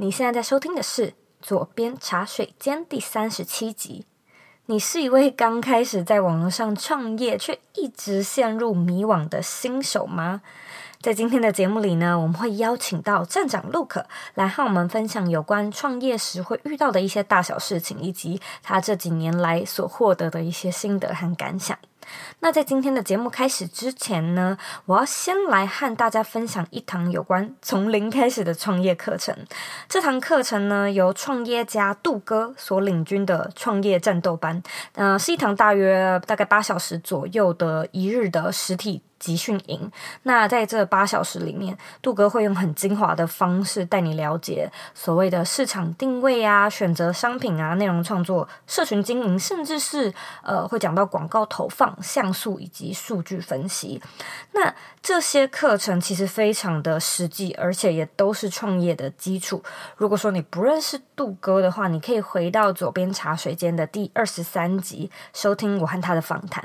你现在在收听的是《左边茶水间》第三十七集。你是一位刚开始在网络上创业却一直陷入迷惘的新手吗？在今天的节目里呢，我们会邀请到站长 Luke 来和我们分享有关创业时会遇到的一些大小事情，以及他这几年来所获得的一些心得和感想。那在今天的节目开始之前呢，我要先来和大家分享一堂有关从零开始的创业课程。这堂课程呢，由创业家杜哥所领军的创业战斗班，呃，是一堂大约大概八小时左右的一日的实体集训营，那在这八小时里面，杜哥会用很精华的方式带你了解所谓的市场定位啊、选择商品啊、内容创作、社群经营，甚至是呃会讲到广告投放、像素以及数据分析。那这些课程其实非常的实际，而且也都是创业的基础。如果说你不认识杜哥的话，你可以回到左边茶水间的第二十三集收听我和他的访谈。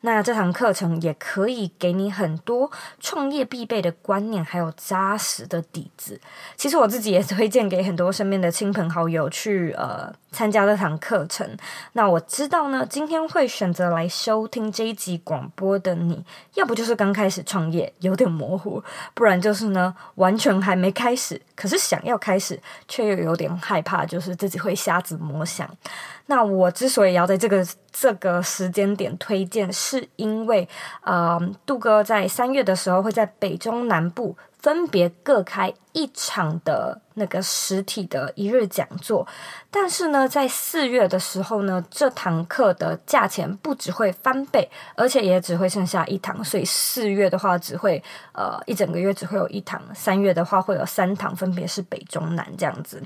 那这堂课程也可以给。给你很多创业必备的观念，还有扎实的底子。其实我自己也推荐给很多身边的亲朋好友去呃参加这堂课程。那我知道呢，今天会选择来收听这一集广播的你，要不就是刚开始创业有点模糊，不然就是呢完全还没开始，可是想要开始却又有点害怕，就是自己会瞎子摸象。那我之所以要在这个这个时间点推荐，是因为，呃，杜哥在三月的时候会在北中南部分别各开一场的那个实体的一日讲座，但是呢，在四月的时候呢，这堂课的价钱不只会翻倍，而且也只会剩下一堂，所以四月的话只会呃一整个月只会有一堂，三月的话会有三堂，分别是北中南这样子。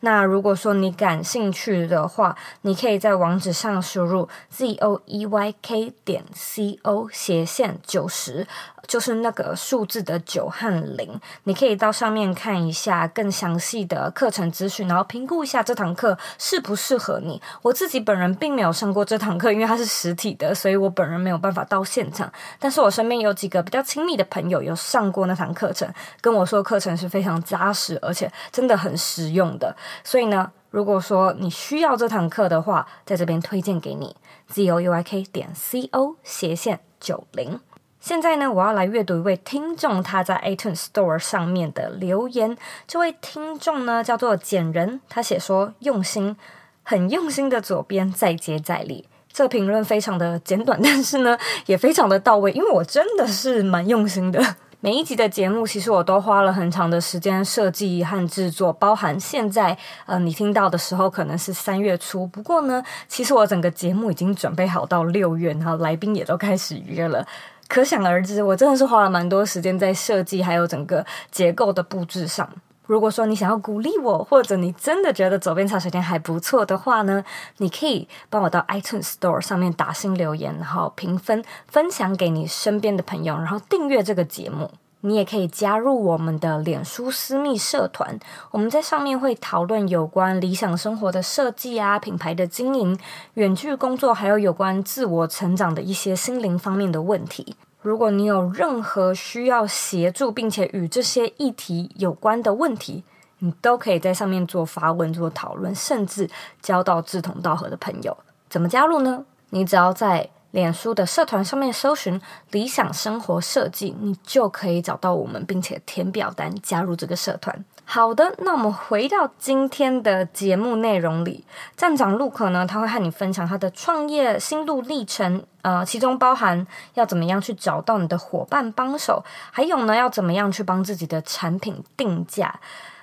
那如果说你感兴趣的话，你可以在网址上输入 z o e y k 点 c o 斜线九十，就是那个数字的九和零，你可以到上面看一下更详细的课程资讯，然后评估一下这堂课课适不适合你。我自己本人并没有上过这堂课，因为它是实体的，所以我本人没有办法到现场。但是我身边有几个比较亲密的朋友有上过那堂课程，跟我说课程是非常扎实，而且真的很实用的。所以呢，如果说你需要这堂课的话，在这边推荐给你 z o u i k 点 c o 斜线九零。现在呢，我要来阅读一位听众他在 iTunes Store 上面的留言。这位听众呢叫做简人，他写说用心，很用心的左边再接再厉。这评论非常的简短，但是呢 也非常的到位，因为我真的是蛮用心的。每一集的节目，其实我都花了很长的时间设计和制作，包含现在呃你听到的时候可能是三月初，不过呢，其实我整个节目已经准备好到六月，然后来宾也都开始约了。可想而知，我真的是花了蛮多时间在设计，还有整个结构的布置上。如果说你想要鼓励我，或者你真的觉得走遍茶水间还不错的话呢，你可以帮我到 iTunes Store 上面打新留言，然后评分，分享给你身边的朋友，然后订阅这个节目。你也可以加入我们的脸书私密社团，我们在上面会讨论有关理想生活的设计啊、品牌的经营、远距工作，还有有关自我成长的一些心灵方面的问题。如果你有任何需要协助，并且与这些议题有关的问题，你都可以在上面做发问、做讨论，甚至交到志同道合的朋友。怎么加入呢？你只要在脸书的社团上面搜寻“理想生活设计”，你就可以找到我们，并且填表单加入这个社团。好的，那我们回到今天的节目内容里，站长陆可呢，他会和你分享他的创业心路历程，呃，其中包含要怎么样去找到你的伙伴帮手，还有呢，要怎么样去帮自己的产品定价。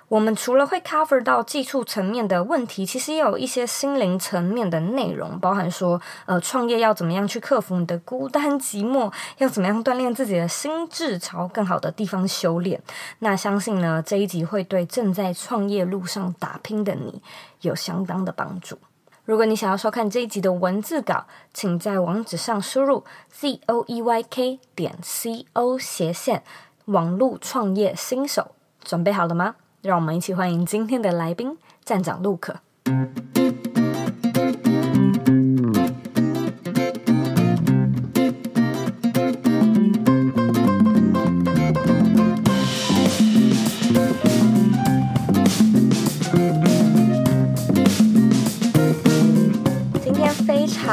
我们除了会 cover 到技术层面的问题，其实也有一些心灵层面的内容，包含说，呃，创业要怎么样去克服你的孤单寂寞，要怎么样锻炼自己的心智，朝更好的地方修炼。那相信呢，这一集会对正在创业路上打拼的你有相当的帮助。如果你想要收看这一集的文字稿，请在网址上输入 z o e y k 点 c o 斜线网路创业新手，准备好了吗？让我们一起欢迎今天的来宾，站长陆可。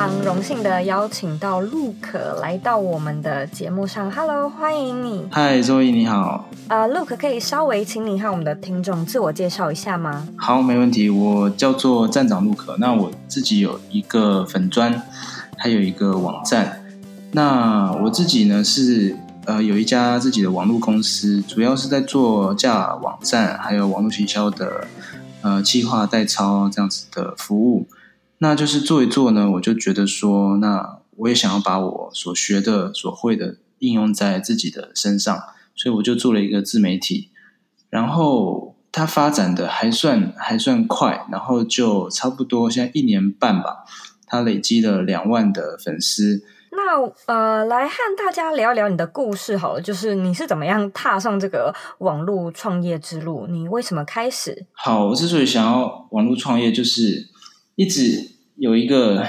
Luke。荣幸的邀请到陆可来到我们的节目上。Hello，欢迎你。嗨，周易你好。呃，陆可可以稍微请你和我们的听众自我介绍一下吗？好，没问题。我叫做站长陆可。那我自己有一个粉砖，还有一个网站。那我自己呢是呃有一家自己的网络公司，主要是在做架网站，还有网络行销的呃计划代操这样子的服务。那就是做一做呢，我就觉得说，那我也想要把我所学的、所会的应用在自己的身上，所以我就做了一个自媒体，然后它发展的还算还算快，然后就差不多现在一年半吧，它累积了两万的粉丝。那呃，来和大家聊一聊你的故事好了，就是你是怎么样踏上这个网络创业之路？你为什么开始？好，我之所以想要网络创业，就是。一直有一个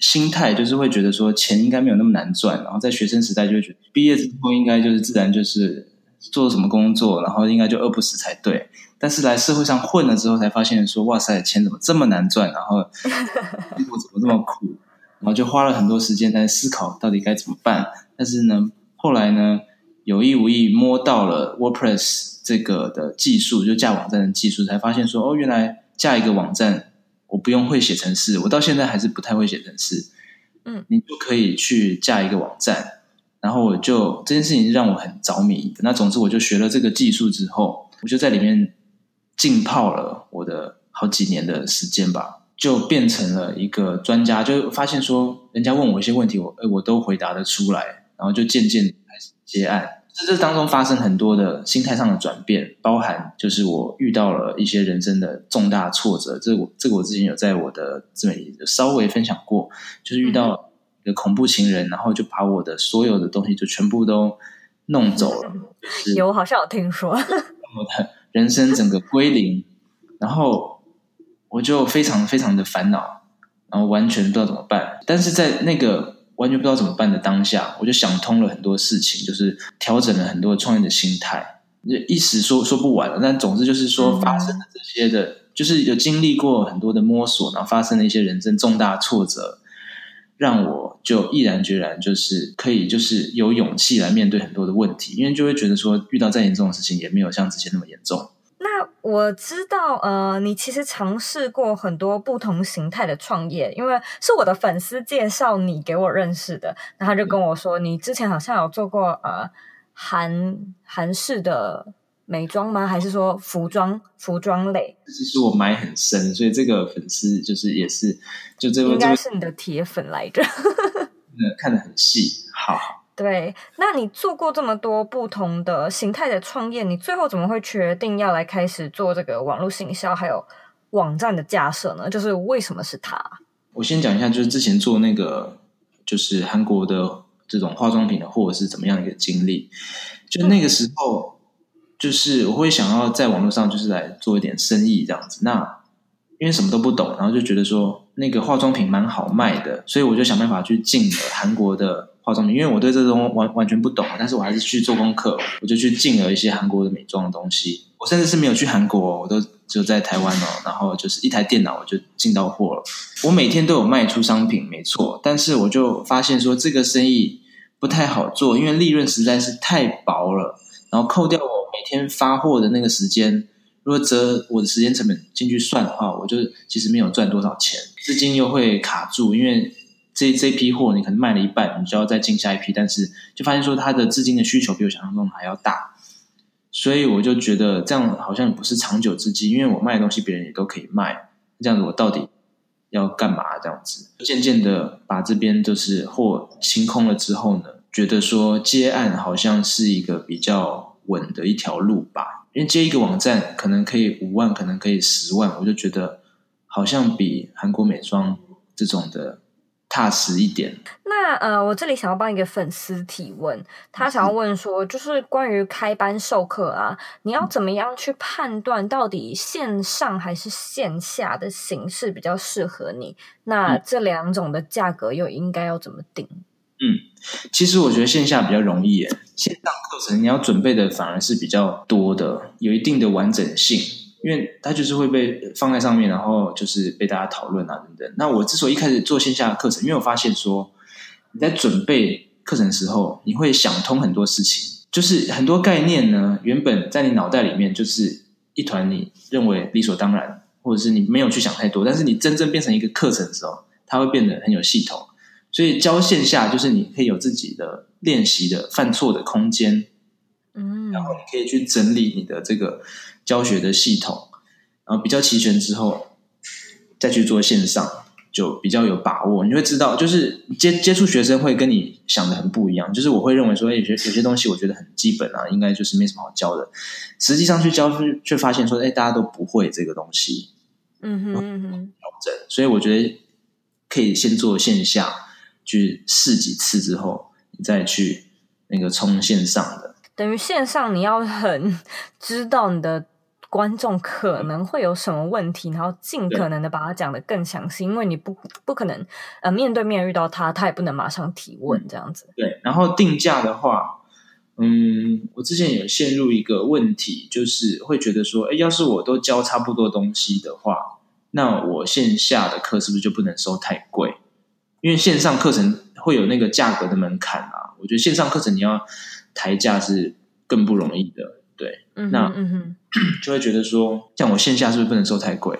心态，就是会觉得说钱应该没有那么难赚，然后在学生时代就会觉得毕业之后应该就是自然就是做什么工作，然后应该就饿不死才对。但是来社会上混了之后，才发现说哇塞，钱怎么这么难赚，然后 生活怎么这么苦，然后就花了很多时间在思考到底该怎么办。但是呢，后来呢，有意无意摸到了 WordPress 这个的技术，就架网站的技术，才发现说哦，原来架一个网站。我不用会写程式，我到现在还是不太会写程式。嗯，你就可以去架一个网站，然后我就这件事情让我很着迷。那总之，我就学了这个技术之后，我就在里面浸泡了我的好几年的时间吧，就变成了一个专家。就发现说，人家问我一些问题，我诶我都回答得出来，然后就渐渐开始接案。这当中发生很多的心态上的转变，包含就是我遇到了一些人生的重大挫折。这我这个我之前有在我的自媒体稍微分享过，就是遇到一个恐怖情人，然后就把我的所有的东西就全部都弄走了。就 是、有，好像有听说。我的人生整个归零，然后我就非常非常的烦恼，然后完全不知道怎么办。但是在那个。完全不知道怎么办的当下，我就想通了很多事情，就是调整了很多创业的心态。一时说说不完了，但总之就是说，发生了这些的，嗯、就是有经历过很多的摸索，然后发生了一些人生重大挫折，让我就毅然决然，就是可以，就是有勇气来面对很多的问题，因为就会觉得说，遇到再严重的事情，也没有像之前那么严重。那我知道，呃，你其实尝试过很多不同形态的创业，因为是我的粉丝介绍你给我认识的，然后他就跟我说，你之前好像有做过呃韩韩式的美妆吗？还是说服装服装类？其实我埋很深，所以这个粉丝就是也是就这个应该是你的铁粉来着，嗯，看得很细，好。对，那你做过这么多不同的形态的创业，你最后怎么会决定要来开始做这个网络行销，还有网站的架设呢？就是为什么是它？我先讲一下，就是之前做那个，就是韩国的这种化妆品的货是怎么样一个经历。就那个时候，就是我会想要在网络上就是来做一点生意这样子。那因为什么都不懂，然后就觉得说那个化妆品蛮好卖的，所以我就想办法去进了韩国的。化妆品，因为我对这种完完全不懂，但是我还是去做功课，我就去进了一些韩国的美妆的东西。我甚至是没有去韩国，我都只有在台湾哦。然后就是一台电脑，我就进到货了。我每天都有卖出商品，没错，但是我就发现说这个生意不太好做，因为利润实在是太薄了。然后扣掉我每天发货的那个时间，如果折我的时间成本进去算的话，我就其实没有赚多少钱，资金又会卡住，因为。这这批货你可能卖了一半，你就要再进下一批，但是就发现说它的资金的需求比我想象中的还要大，所以我就觉得这样好像不是长久之计，因为我卖的东西别人也都可以卖，这样子我到底要干嘛？这样子渐渐的把这边就是货清空了之后呢，觉得说接案好像是一个比较稳的一条路吧，因为接一个网站可能可以五万，可能可以十万，我就觉得好像比韩国美妆这种的。踏实一点。那呃，我这里想要帮一个粉丝提问，他想要问说，就是关于开班授课啊，你要怎么样去判断到底线上还是线下的形式比较适合你？那这两种的价格又应该要怎么定？嗯，其实我觉得线下比较容易耶，线上课程你要准备的反而是比较多的，有一定的完整性。因为它就是会被放在上面，然后就是被大家讨论啊等等。那我之所以一开始做线下的课程，因为我发现说你在准备课程的时候，你会想通很多事情，就是很多概念呢，原本在你脑袋里面就是一团你认为理所当然，或者是你没有去想太多，但是你真正变成一个课程的时候，它会变得很有系统。所以教线下就是你可以有自己的练习的犯错的空间，嗯，然后你可以去整理你的这个教学的系统，然后比较齐全之后，再去做线上就比较有把握。你会知道，就是接接触学生会跟你想的很不一样。就是我会认为说，有些有些东西我觉得很基本啊，应该就是没什么好教的。实际上去教，却发现说，哎，大家都不会这个东西。嗯哼嗯哼，调整。所以我觉得可以先做线下。去试几次之后，你再去那个冲线上的。等于线上你要很知道你的观众可能会有什么问题，然后尽可能的把它讲的更详细，因为你不不可能呃面对面遇到他，他也不能马上提问这样子。对，然后定价的话，嗯，我之前有陷入一个问题，就是会觉得说，哎，要是我都教差不多东西的话，那我线下的课是不是就不能收太贵？因为线上课程会有那个价格的门槛啊，我觉得线上课程你要抬价是更不容易的，对，嗯、那嗯就会觉得说，像我线下是不是不能收太贵？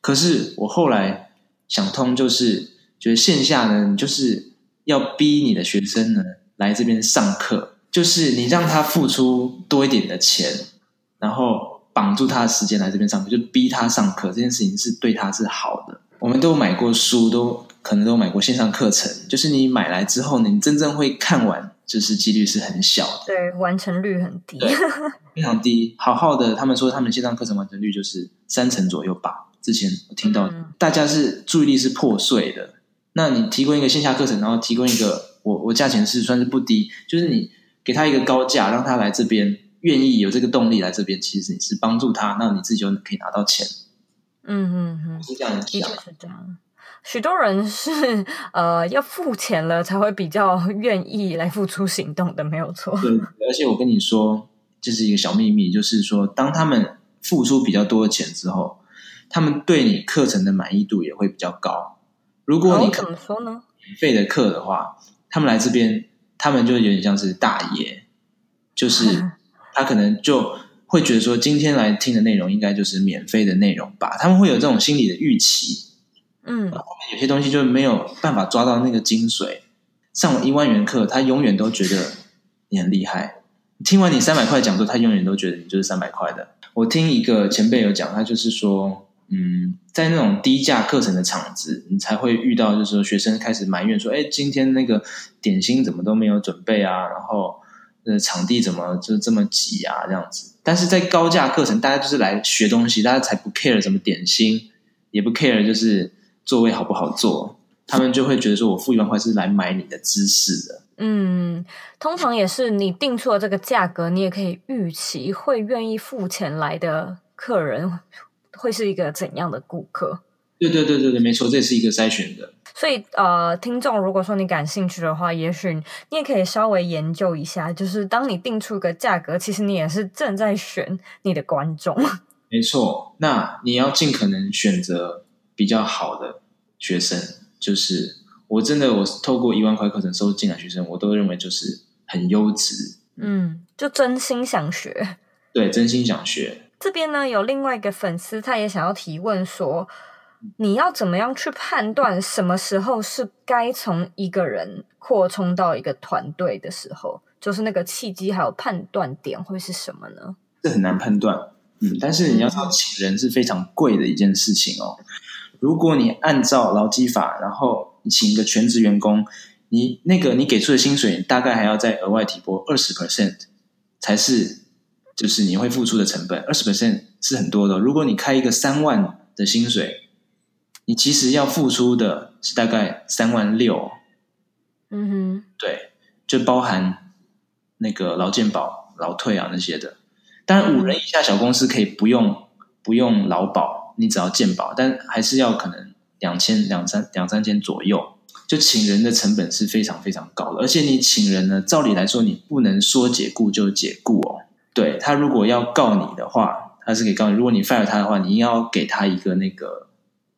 可是我后来想通，就是觉得线下呢，你就是要逼你的学生呢来这边上课，就是你让他付出多一点的钱，然后绑住他的时间来这边上课，就逼他上课，这件事情是对他是好的。我们都买过书，都。可能都买过线上课程，就是你买来之后，你真正会看完，就是几率是很小的，对，完成率很低，非常低。好好的，他们说他们线上课程完成率就是三成左右吧。之前我听到、嗯、大家是注意力是破碎的，那你提供一个线下课程，然后提供一个我我价钱是算是不低，就是你给他一个高价，让他来这边愿意有这个动力来这边，其实你是帮助他，那你自己就可以拿到钱。嗯嗯嗯，是这样的，的确是这样。许多人是 呃要付钱了才会比较愿意来付出行动的，没有错。对，而且我跟你说，这是一个小秘密，就是说，当他们付出比较多的钱之后，他们对你课程的满意度也会比较高。如果你怎么说呢？免费的课的话，他们来这边，他们就有点像是大爷，就是 他可能就会觉得说，今天来听的内容应该就是免费的内容吧，他们会有这种心理的预期。嗯，有些东西就没有办法抓到那个精髓。上了一万元课，他永远都觉得你很厉害。听完你三百块讲座，他永远都觉得你就是三百块的。我听一个前辈有讲，他就是说，嗯，在那种低价课程的场子，你才会遇到，就是说学生开始埋怨说，哎，今天那个点心怎么都没有准备啊？然后，呃，场地怎么就这么挤啊？这样子。但是在高价课程，大家就是来学东西，大家才不 care 什么点心，也不 care 就是。座位好不好坐，他们就会觉得说，我付一万块是来买你的知识的。嗯，通常也是你定出了这个价格，你也可以预期会愿意付钱来的客人会是一个怎样的顾客。对对对对对，没错，这也是一个筛选的。所以呃，听众如果说你感兴趣的话，也许你也可以稍微研究一下，就是当你定出一个价格，其实你也是正在选你的观众。没错，那你要尽可能选择。比较好的学生，就是我真的，我透过一万块课程收进来学生，我都认为就是很优质，嗯，就真心想学，对，真心想学。这边呢，有另外一个粉丝，他也想要提问说，你要怎么样去判断什么时候是该从一个人扩充到一个团队的时候？就是那个契机还有判断点会是什么呢？这很难判断，嗯，但是你要知道，请人是非常贵的一件事情哦。如果你按照劳基法，然后你请一个全职员工，你那个你给出的薪水大概还要再额外提拨二十 percent，才是就是你会付出的成本。二十 percent 是很多的。如果你开一个三万的薪水，你其实要付出的是大概三万六。嗯哼，对，就包含那个劳健保、劳退啊那些的。当然，五人以下小公司可以不用不用劳保。你只要健保，但还是要可能两千两三两三千左右，就请人的成本是非常非常高的。而且你请人呢，照理来说你不能说解雇就解雇哦。对，他如果要告你的话，他是可以告你，如果你 fire 他的话，你要给他一个那个，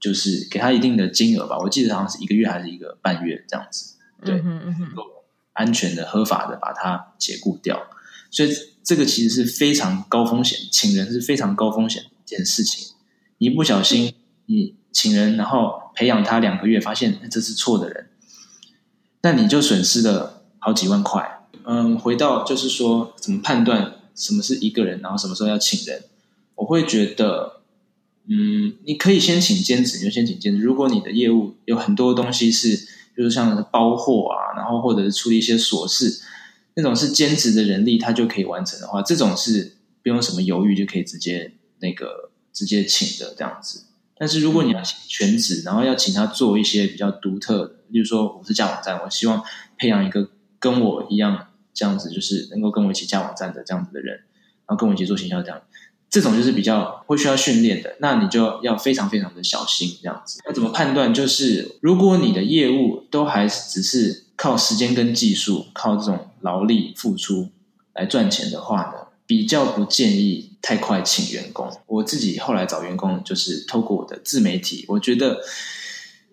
就是给他一定的金额吧。我记得好像是一个月还是一个半月这样子，对，安全的、合法的把他解雇掉。所以这个其实是非常高风险，请人是非常高风险的一件事情。一不小心，你请人，然后培养他两个月，发现这是错的人，那你就损失了好几万块。嗯，回到就是说，怎么判断什么是一个人，然后什么时候要请人？我会觉得，嗯，你可以先请兼职，你就先请兼职。如果你的业务有很多东西是，就是像包货啊，然后或者是处理一些琐事。那种是兼职的人力，他就可以完成的话，这种是不用什么犹豫就可以直接那个直接请的这样子。但是如果你要请全职，然后要请他做一些比较独特的，例如说我是架网站，我希望培养一个跟我一样这样子，就是能够跟我一起架网站的这样子的人，然后跟我一起做行销这样，这种就是比较会需要训练的，那你就要非常非常的小心这样子。那怎么判断？就是如果你的业务都还只是。靠时间跟技术，靠这种劳力付出来赚钱的话呢，比较不建议太快请员工。我自己后来找员工，就是透过我的自媒体，我觉得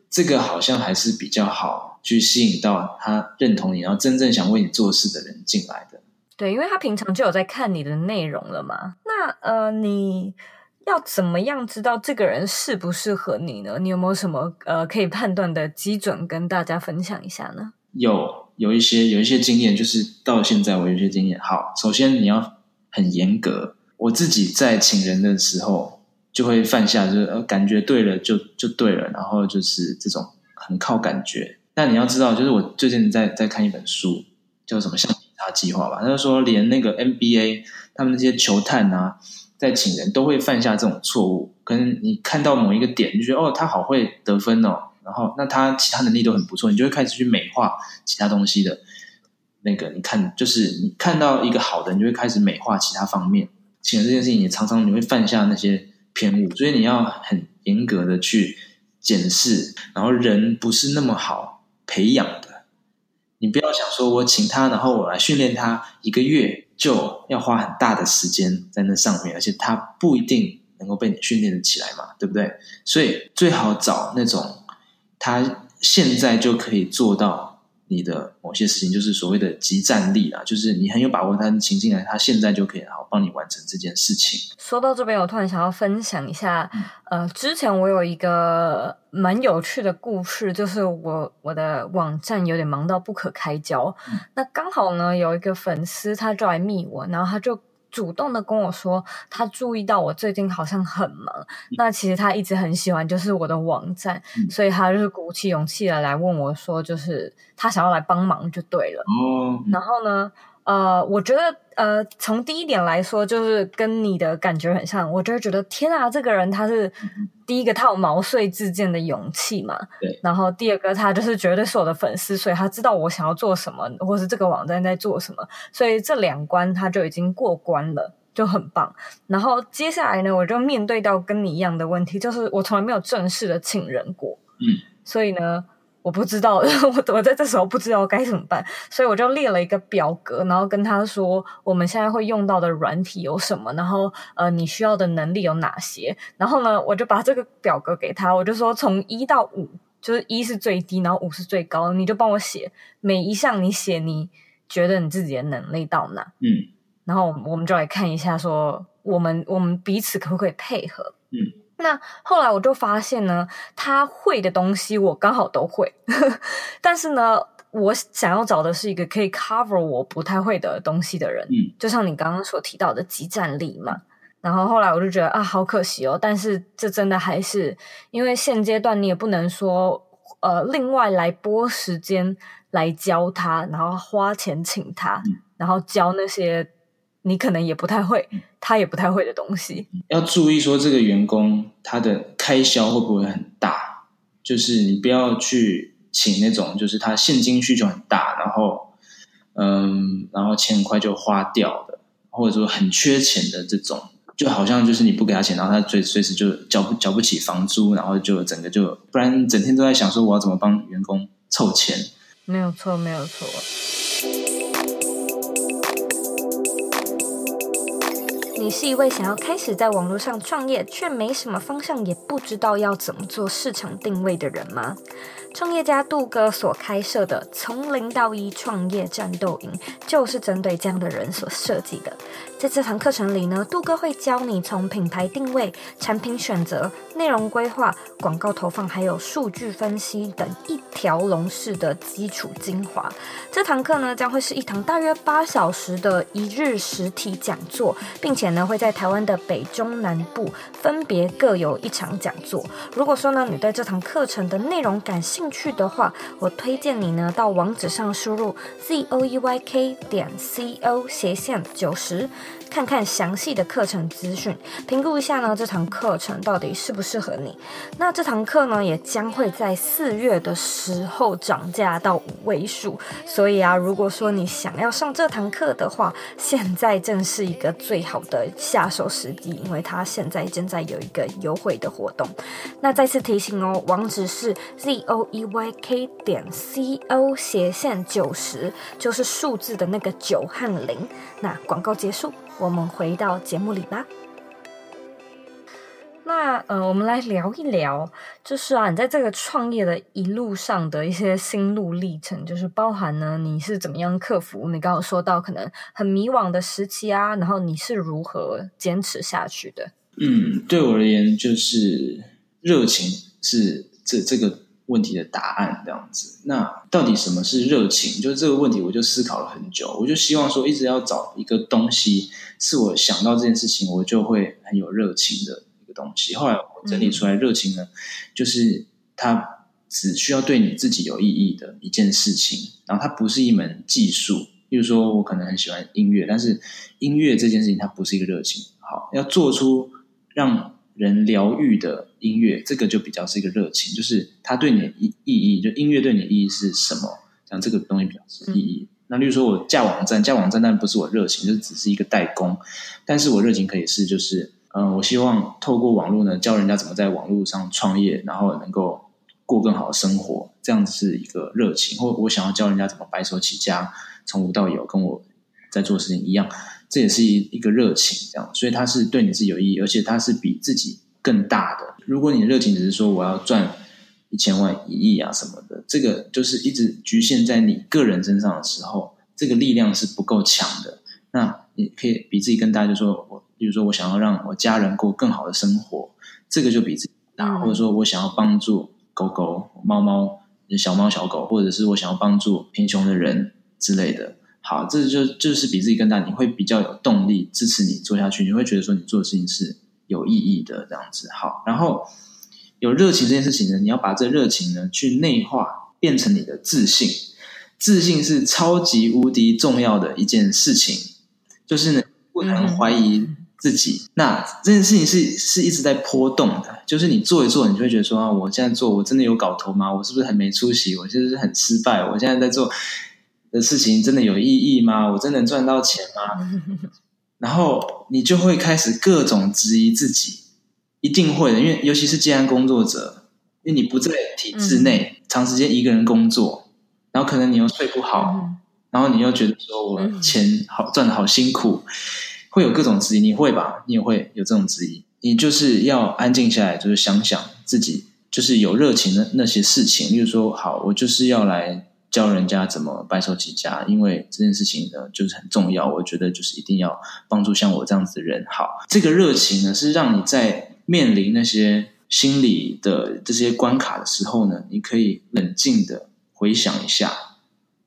这个好像还是比较好去吸引到他认同你，然后真正想为你做事的人进来的。对，因为他平常就有在看你的内容了嘛。那呃，你要怎么样知道这个人适不适合你呢？你有没有什么呃可以判断的基准跟大家分享一下呢？有有一些有一些经验，就是到现在我有一些经验。好，首先你要很严格。我自己在请人的时候，就会犯下就是呃感觉对了就就对了，然后就是这种很靠感觉。但你要知道，就是我最近在在看一本书，叫什么橡皮擦计划吧。他就说，连那个 NBA 他们那些球探啊，在请人都会犯下这种错误。跟你看到某一个点，就觉得哦，他好会得分哦。然后，那他其他能力都很不错，你就会开始去美化其他东西的。那个，你看，就是你看到一个好的，你就会开始美化其他方面。请这件事情，也常常你会犯下那些偏误，所以你要很严格的去检视。然后，人不是那么好培养的，你不要想说我请他，然后我来训练他一个月，就要花很大的时间在那上面，而且他不一定能够被你训练得起来嘛，对不对？所以最好找那种。他现在就可以做到你的某些事情，就是所谓的集战力啊，就是你很有把握，他请进来，他现在就可以好帮你完成这件事情。说到这边，我突然想要分享一下，呃，之前我有一个蛮有趣的故事，就是我我的网站有点忙到不可开交，嗯、那刚好呢有一个粉丝他就来密我，然后他就。主动的跟我说，他注意到我最近好像很忙。嗯、那其实他一直很喜欢，就是我的网站，嗯、所以他就是鼓起勇气的来问我说，就是他想要来帮忙就对了。哦，然后呢？呃，我觉得呃，从第一点来说，就是跟你的感觉很像。我就会觉得，天啊，这个人他是第一个，他有毛遂自荐的勇气嘛。对。然后第二个，他就是绝对是我的粉丝，所以他知道我想要做什么，或是这个网站在做什么，所以这两关他就已经过关了，就很棒。然后接下来呢，我就面对到跟你一样的问题，就是我从来没有正式的请人过。嗯。所以呢。我不知道，我我在这时候不知道该怎么办，所以我就列了一个表格，然后跟他说我们现在会用到的软体有什么，然后呃你需要的能力有哪些，然后呢我就把这个表格给他，我就说从一到五，就是一是最低，然后五是最高，你就帮我写每一项，你写你觉得你自己的能力到哪，嗯，然后我们就来看一下，说我们我们彼此可不可以配合，嗯。那后来我就发现呢，他会的东西我刚好都会，但是呢，我想要找的是一个可以 cover 我不太会的东西的人，嗯，就像你刚刚所提到的即战力嘛。然后后来我就觉得啊，好可惜哦。但是这真的还是因为现阶段你也不能说呃，另外来拨时间来教他，然后花钱请他，嗯，然后教那些。你可能也不太会，他也不太会的东西。要注意说，这个员工他的开销会不会很大？就是你不要去请那种，就是他现金需求很大，然后嗯，然后钱很快就花掉的，或者说很缺钱的这种，就好像就是你不给他钱，然后他随随时就交不交不起房租，然后就整个就，不然整天都在想说我要怎么帮员工凑钱。没有错，没有错。你是一位想要开始在网络上创业，却没什么方向，也不知道要怎么做市场定位的人吗？创业家杜哥所开设的“从零到一创业战斗营”就是针对这样的人所设计的。在这堂课程里呢，杜哥会教你从品牌定位、产品选择、内容规划、广告投放，还有数据分析等一条龙式的基础精华。这堂课呢，将会是一堂大约八小时的一日实体讲座，并且呢，会在台湾的北中南部分别各有一场讲座。如果说呢，你对这堂课程的内容感兴去的话，我推荐你呢，到网址上输入 z o e y k 点 c o 斜线九十。看看详细的课程资讯，评估一下呢，这堂课程到底适不适合你。那这堂课呢，也将会在四月的时候涨价到五位数。所以啊，如果说你想要上这堂课的话，现在正是一个最好的下手时机，因为它现在正在有一个优惠的活动。那再次提醒哦，网址是 z o e y k 点 c o 斜线九十，就是数字的那个九和零。那广告结束。我们回到节目里吧。那呃，我们来聊一聊，就是啊，你在这个创业的一路上的一些心路历程，就是包含呢，你是怎么样克服？你刚刚说到可能很迷惘的时期啊，然后你是如何坚持下去的？嗯，对我而言，就是热情是这这个。问题的答案这样子，那到底什么是热情？就是这个问题，我就思考了很久。我就希望说，一直要找一个东西，是我想到这件事情，我就会很有热情的一个东西。后来我整理出来，热情呢，就是它只需要对你自己有意义的一件事情，然后它不是一门技术。例如说，我可能很喜欢音乐，但是音乐这件事情它不是一个热情。好，要做出让人疗愈的音乐，这个就比较是一个热情，就是它对你的意意义，就音乐对你的意义是什么？像这个东西比较是意义。嗯、那例如说我架网站，架网站，但不是我热情，就只是一个代工。但是我热情可以是，就是嗯、呃，我希望透过网络呢，教人家怎么在网络上创业，然后能够过更好的生活，这样子是一个热情。或我想要教人家怎么白手起家，从无到有，跟我在做事情一样。这也是一一个热情，这样，所以它是对你是有意义，而且它是比自己更大的。如果你的热情只是说我要赚一千万、一亿啊什么的，这个就是一直局限在你个人身上的时候，这个力量是不够强的。那你可以比自己更大，就说我，比如说我想要让我家人过更好的生活，这个就比自己大，嗯、或者说我想要帮助狗狗、猫猫、小猫小狗，或者是我想要帮助贫穷的人之类的。好，这就就是比自己更大，你会比较有动力支持你做下去，你会觉得说你做的事情是有意义的这样子。好，然后有热情这件事情呢，你要把这热情呢去内化，变成你的自信。自信是超级无敌重要的一件事情，就是呢不能怀疑自己。嗯、那这件事情是是一直在波动的，就是你做一做，你就会觉得说啊，我现在做我真的有搞头吗？我是不是很没出息？我是不是很失败？我现在在做。的事情真的有意义吗？我真的能赚到钱吗？然后你就会开始各种质疑自己，一定会的，因为尤其是既安工作者，因为你不在体制内，嗯、长时间一个人工作，然后可能你又睡不好，嗯、然后你又觉得说我钱好赚的好辛苦，会有各种质疑，你会吧？你也会有这种质疑，你就是要安静下来，就是想想自己就是有热情的那些事情，例如说，好，我就是要来。教人家怎么白手起家，因为这件事情呢，就是很重要。我觉得就是一定要帮助像我这样子的人。好，这个热情呢，是让你在面临那些心理的这些关卡的时候呢，你可以冷静的回想一下，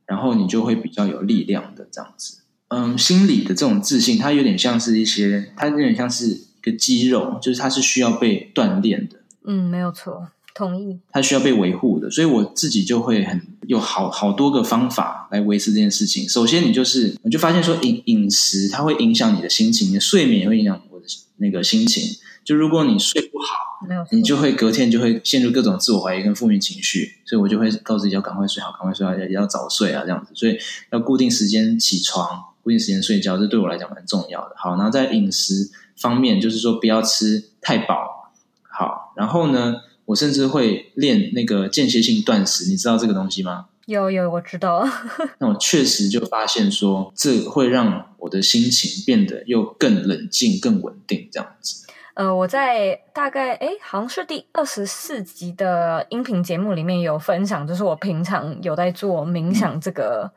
然后你就会比较有力量的这样子。嗯，心理的这种自信，它有点像是一些，它有点像是一个肌肉，就是它是需要被锻炼的。嗯，没有错。同意，它需要被维护的，所以我自己就会很有好好多个方法来维持这件事情。首先，你就是我就发现说饮饮食它会影响你的心情，你的睡眠也会影响我的那个心情。就如果你睡不好，你就会隔天就会陷入各种自我怀疑跟负面情绪。所以我就会告诉自己要赶快睡好，赶快睡好，要要早睡啊这样子。所以要固定时间起床，固定时间睡觉，这对我来讲蛮重要的。好，然后在饮食方面，就是说不要吃太饱。好，然后呢？我甚至会练那个间歇性断食，你知道这个东西吗？有有，我知道。那我确实就发现说，这会让我的心情变得又更冷静、更稳定，这样子。呃，我在大概诶，好像是第二十四集的音频节目里面有分享，就是我平常有在做冥想这个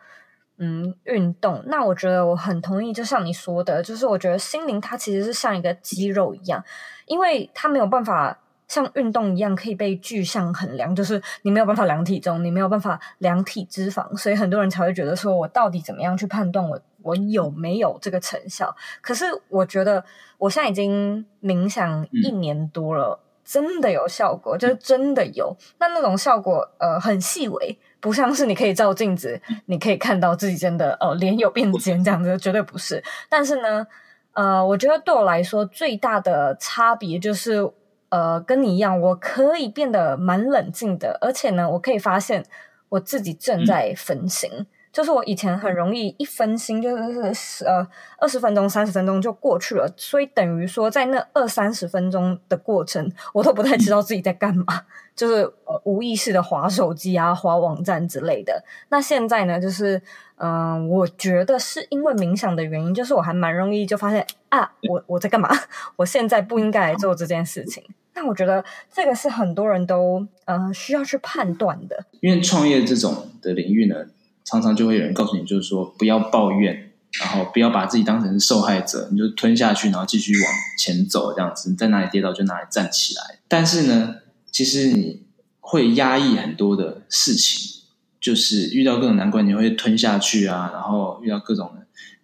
嗯，嗯运动。那我觉得我很同意，就像你说的，就是我觉得心灵它其实是像一个肌肉一样，因为它没有办法。像运动一样可以被具象衡量，就是你没有办法量体重，你没有办法量体脂肪，所以很多人才会觉得说，我到底怎么样去判断我我有没有这个成效？可是我觉得我现在已经冥想一年多了，嗯、真的有效果，就是真的有。那那种效果呃很细微，不像是你可以照镜子，你可以看到自己真的哦脸有变尖这样子，绝对不是。但是呢，呃，我觉得对我来说最大的差别就是。呃，跟你一样，我可以变得蛮冷静的，而且呢，我可以发现我自己正在分心。嗯、就是我以前很容易一分心，就是呃二十分钟、三十分钟就过去了，所以等于说在那二三十分钟的过程，我都不太知道自己在干嘛，嗯、就是呃无意识的划手机啊、划网站之类的。那现在呢，就是嗯、呃，我觉得是因为冥想的原因，就是我还蛮容易就发现啊，我我在干嘛？我现在不应该来做这件事情。那我觉得这个是很多人都呃需要去判断的，因为创业这种的领域呢，常常就会有人告诉你，就是说不要抱怨，然后不要把自己当成受害者，你就吞下去，然后继续往前走，这样子，你在哪里跌倒就哪里站起来。但是呢，其实你会压抑很多的事情，就是遇到各种难关，你会吞下去啊，然后遇到各种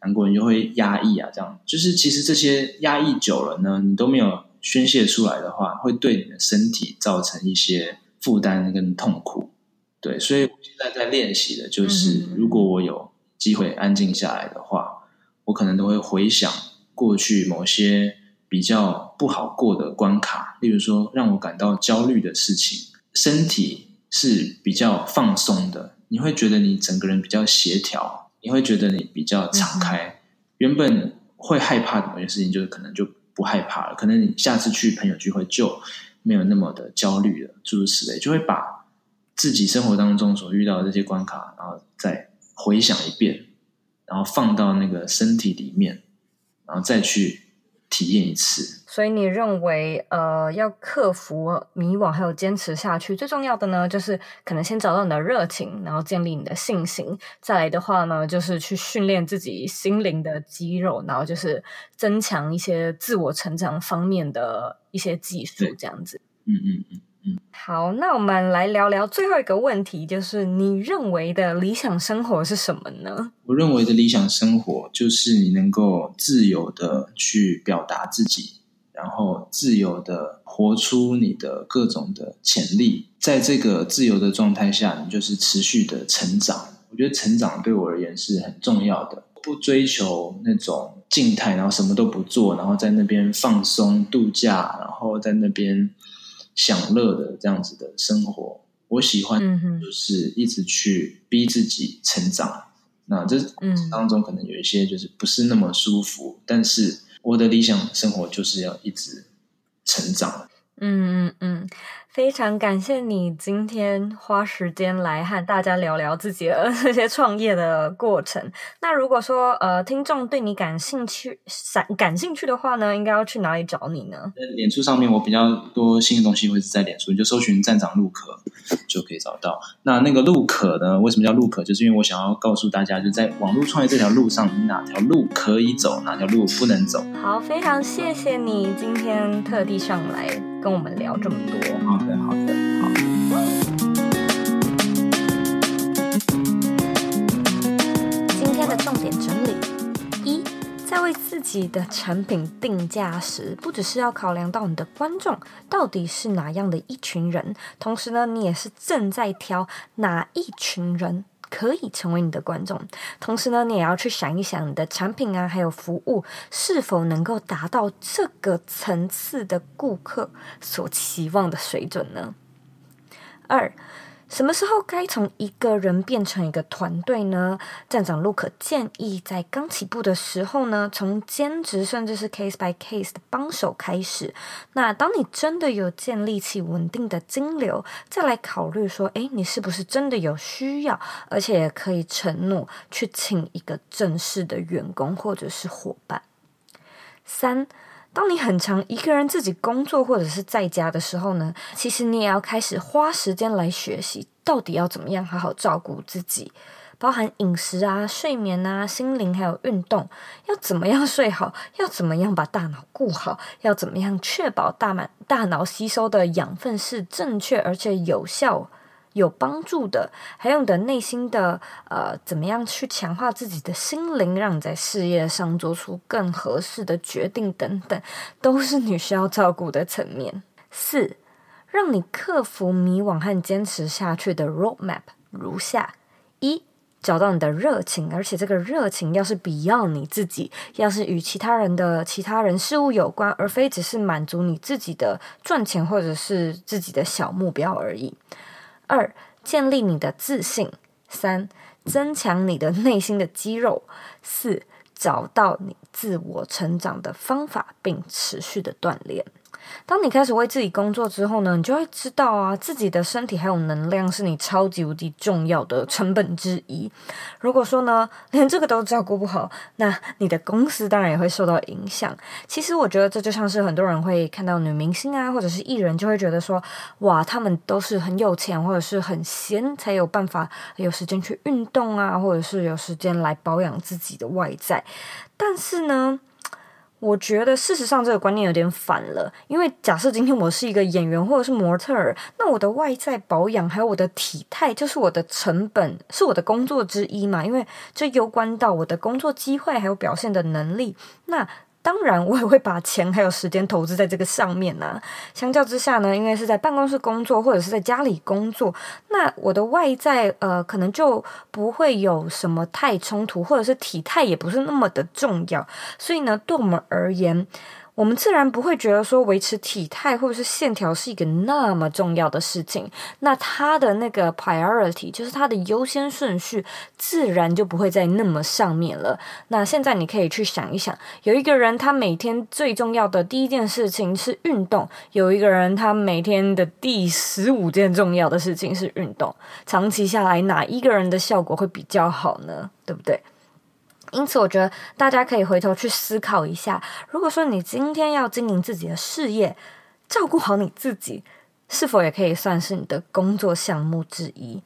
难关，你就会压抑啊，这样就是其实这些压抑久了呢，你都没有。宣泄出来的话，会对你的身体造成一些负担跟痛苦。对，所以我现在在练习的就是，如果我有机会安静下来的话，我可能都会回想过去某些比较不好过的关卡，例如说让我感到焦虑的事情。身体是比较放松的，你会觉得你整个人比较协调，你会觉得你比较敞开。原本会害怕的某些事情，就是可能就。不害怕了，可能你下次去朋友聚会就没有那么的焦虑了，诸如此类，就会把自己生活当中所遇到的这些关卡，然后再回想一遍，然后放到那个身体里面，然后再去体验一次。所以你认为，呃，要克服迷惘，还有坚持下去，最重要的呢，就是可能先找到你的热情，然后建立你的信心。再来的话呢，就是去训练自己心灵的肌肉，然后就是增强一些自我成长方面的一些技术，这样子。嗯嗯嗯嗯。好，那我们来聊聊最后一个问题，就是你认为的理想生活是什么呢？我认为的理想生活就是你能够自由的去表达自己。然后自由的活出你的各种的潜力，在这个自由的状态下，你就是持续的成长。我觉得成长对我而言是很重要的，不追求那种静态，然后什么都不做，然后在那边放松度假，然后在那边享乐的这样子的生活。我喜欢就是一直去逼自己成长。嗯、那这当中可能有一些就是不是那么舒服，但是。我的理想生活就是要一直成长。嗯嗯嗯，非常感谢你今天花时间来和大家聊聊自己的 这些创业的过程。那如果说呃听众对你感兴趣、感感兴趣的话呢，应该要去哪里找你呢？在脸书上面，我比较多新的东西会是在脸书，你就搜寻站长陆可就可以找到。那那个陆可呢？为什么叫陆可？就是因为我想要告诉大家，就在网络创业这条路上，你哪条路可以走，哪条路不能走。好，非常谢谢你今天特地上来。跟我们聊这么多，好的，好的，好。今天的重点整理：一，在为自己的产品定价时，不只是要考量到你的观众到底是哪样的一群人，同时呢，你也是正在挑哪一群人。可以成为你的观众，同时呢，你也要去想一想你的产品啊，还有服务是否能够达到这个层次的顾客所期望的水准呢？二，什么时候该从一个人变成一个团队呢？站长陆可建议，在刚起步的时候呢，从兼职甚至是 case by case 的帮手开始。那当你真的有建立起稳定的金流，再来考虑说，诶，你是不是真的有需要，而且可以承诺去请一个正式的员工或者是伙伴。三。当你很长一个人自己工作或者是在家的时候呢，其实你也要开始花时间来学习，到底要怎么样好好照顾自己，包含饮食啊、睡眠啊、心灵还有运动，要怎么样睡好，要怎么样把大脑顾好，要怎么样确保大满大脑吸收的养分是正确而且有效。有帮助的，还有你的内心的呃，怎么样去强化自己的心灵，让你在事业上做出更合适的决定等等，都是你需要照顾的层面。四，让你克服迷惘和坚持下去的 roadmap 如下：一，找到你的热情，而且这个热情要是 beyond 你自己，要是与其他人的其他人事物有关，而非只是满足你自己的赚钱或者是自己的小目标而已。二、建立你的自信；三、增强你的内心的肌肉；四、找到你自我成长的方法，并持续的锻炼。当你开始为自己工作之后呢，你就会知道啊，自己的身体还有能量是你超级无敌重要的成本之一。如果说呢，连这个都照顾不好，那你的公司当然也会受到影响。其实我觉得这就像是很多人会看到女明星啊，或者是艺人，就会觉得说，哇，他们都是很有钱或者是很闲，才有办法有时间去运动啊，或者是有时间来保养自己的外在。但是呢，我觉得事实上这个观念有点反了，因为假设今天我是一个演员或者是模特儿，那我的外在保养还有我的体态就是我的成本，是我的工作之一嘛，因为这攸关到我的工作机会还有表现的能力，那。当然，我也会把钱还有时间投资在这个上面呢、相较之下呢，因为是在办公室工作或者是在家里工作，那我的外在呃可能就不会有什么太冲突，或者是体态也不是那么的重要。所以呢，对我们而言。我们自然不会觉得说维持体态或者是线条是一个那么重要的事情，那它的那个 priority 就是它的优先顺序，自然就不会在那么上面了。那现在你可以去想一想，有一个人他每天最重要的第一件事情是运动，有一个人他每天的第十五件重要的事情是运动，长期下来哪一个人的效果会比较好呢？对不对？因此，我觉得大家可以回头去思考一下，如果说你今天要经营自己的事业，照顾好你自己，是否也可以算是你的工作项目之一？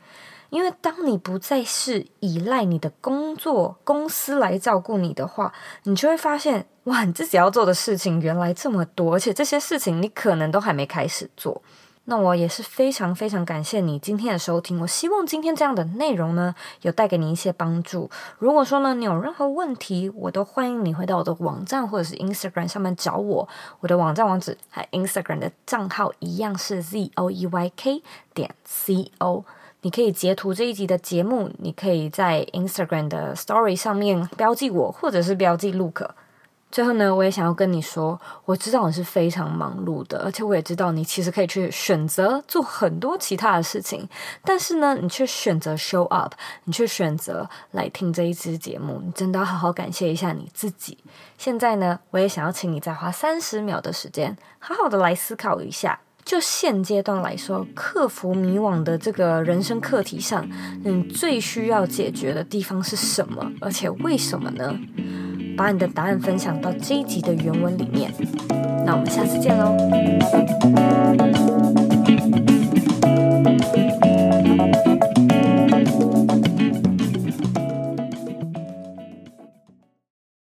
因为当你不再是依赖你的工作公司来照顾你的话，你就会发现，哇，你自己要做的事情原来这么多，而且这些事情你可能都还没开始做。那我也是非常非常感谢你今天的收听。我希望今天这样的内容呢，有带给你一些帮助。如果说呢，你有任何问题，我都欢迎你回到我的网站或者是 Instagram 上面找我。我的网站网址和 Instagram 的账号一样是 z o e y k 点 c o。你可以截图这一集的节目，你可以在 Instagram 的 Story 上面标记我，或者是标记 Luke。最后呢，我也想要跟你说，我知道你是非常忙碌的，而且我也知道你其实可以去选择做很多其他的事情，但是呢，你却选择 show up，你却选择来听这一支节目，你真的要好好感谢一下你自己。现在呢，我也想要请你再花三十秒的时间，好好的来思考一下，就现阶段来说，克服迷惘的这个人生课题上，你最需要解决的地方是什么？而且为什么呢？把你的答案分享到这一集的原文里面。那我们下次见喽。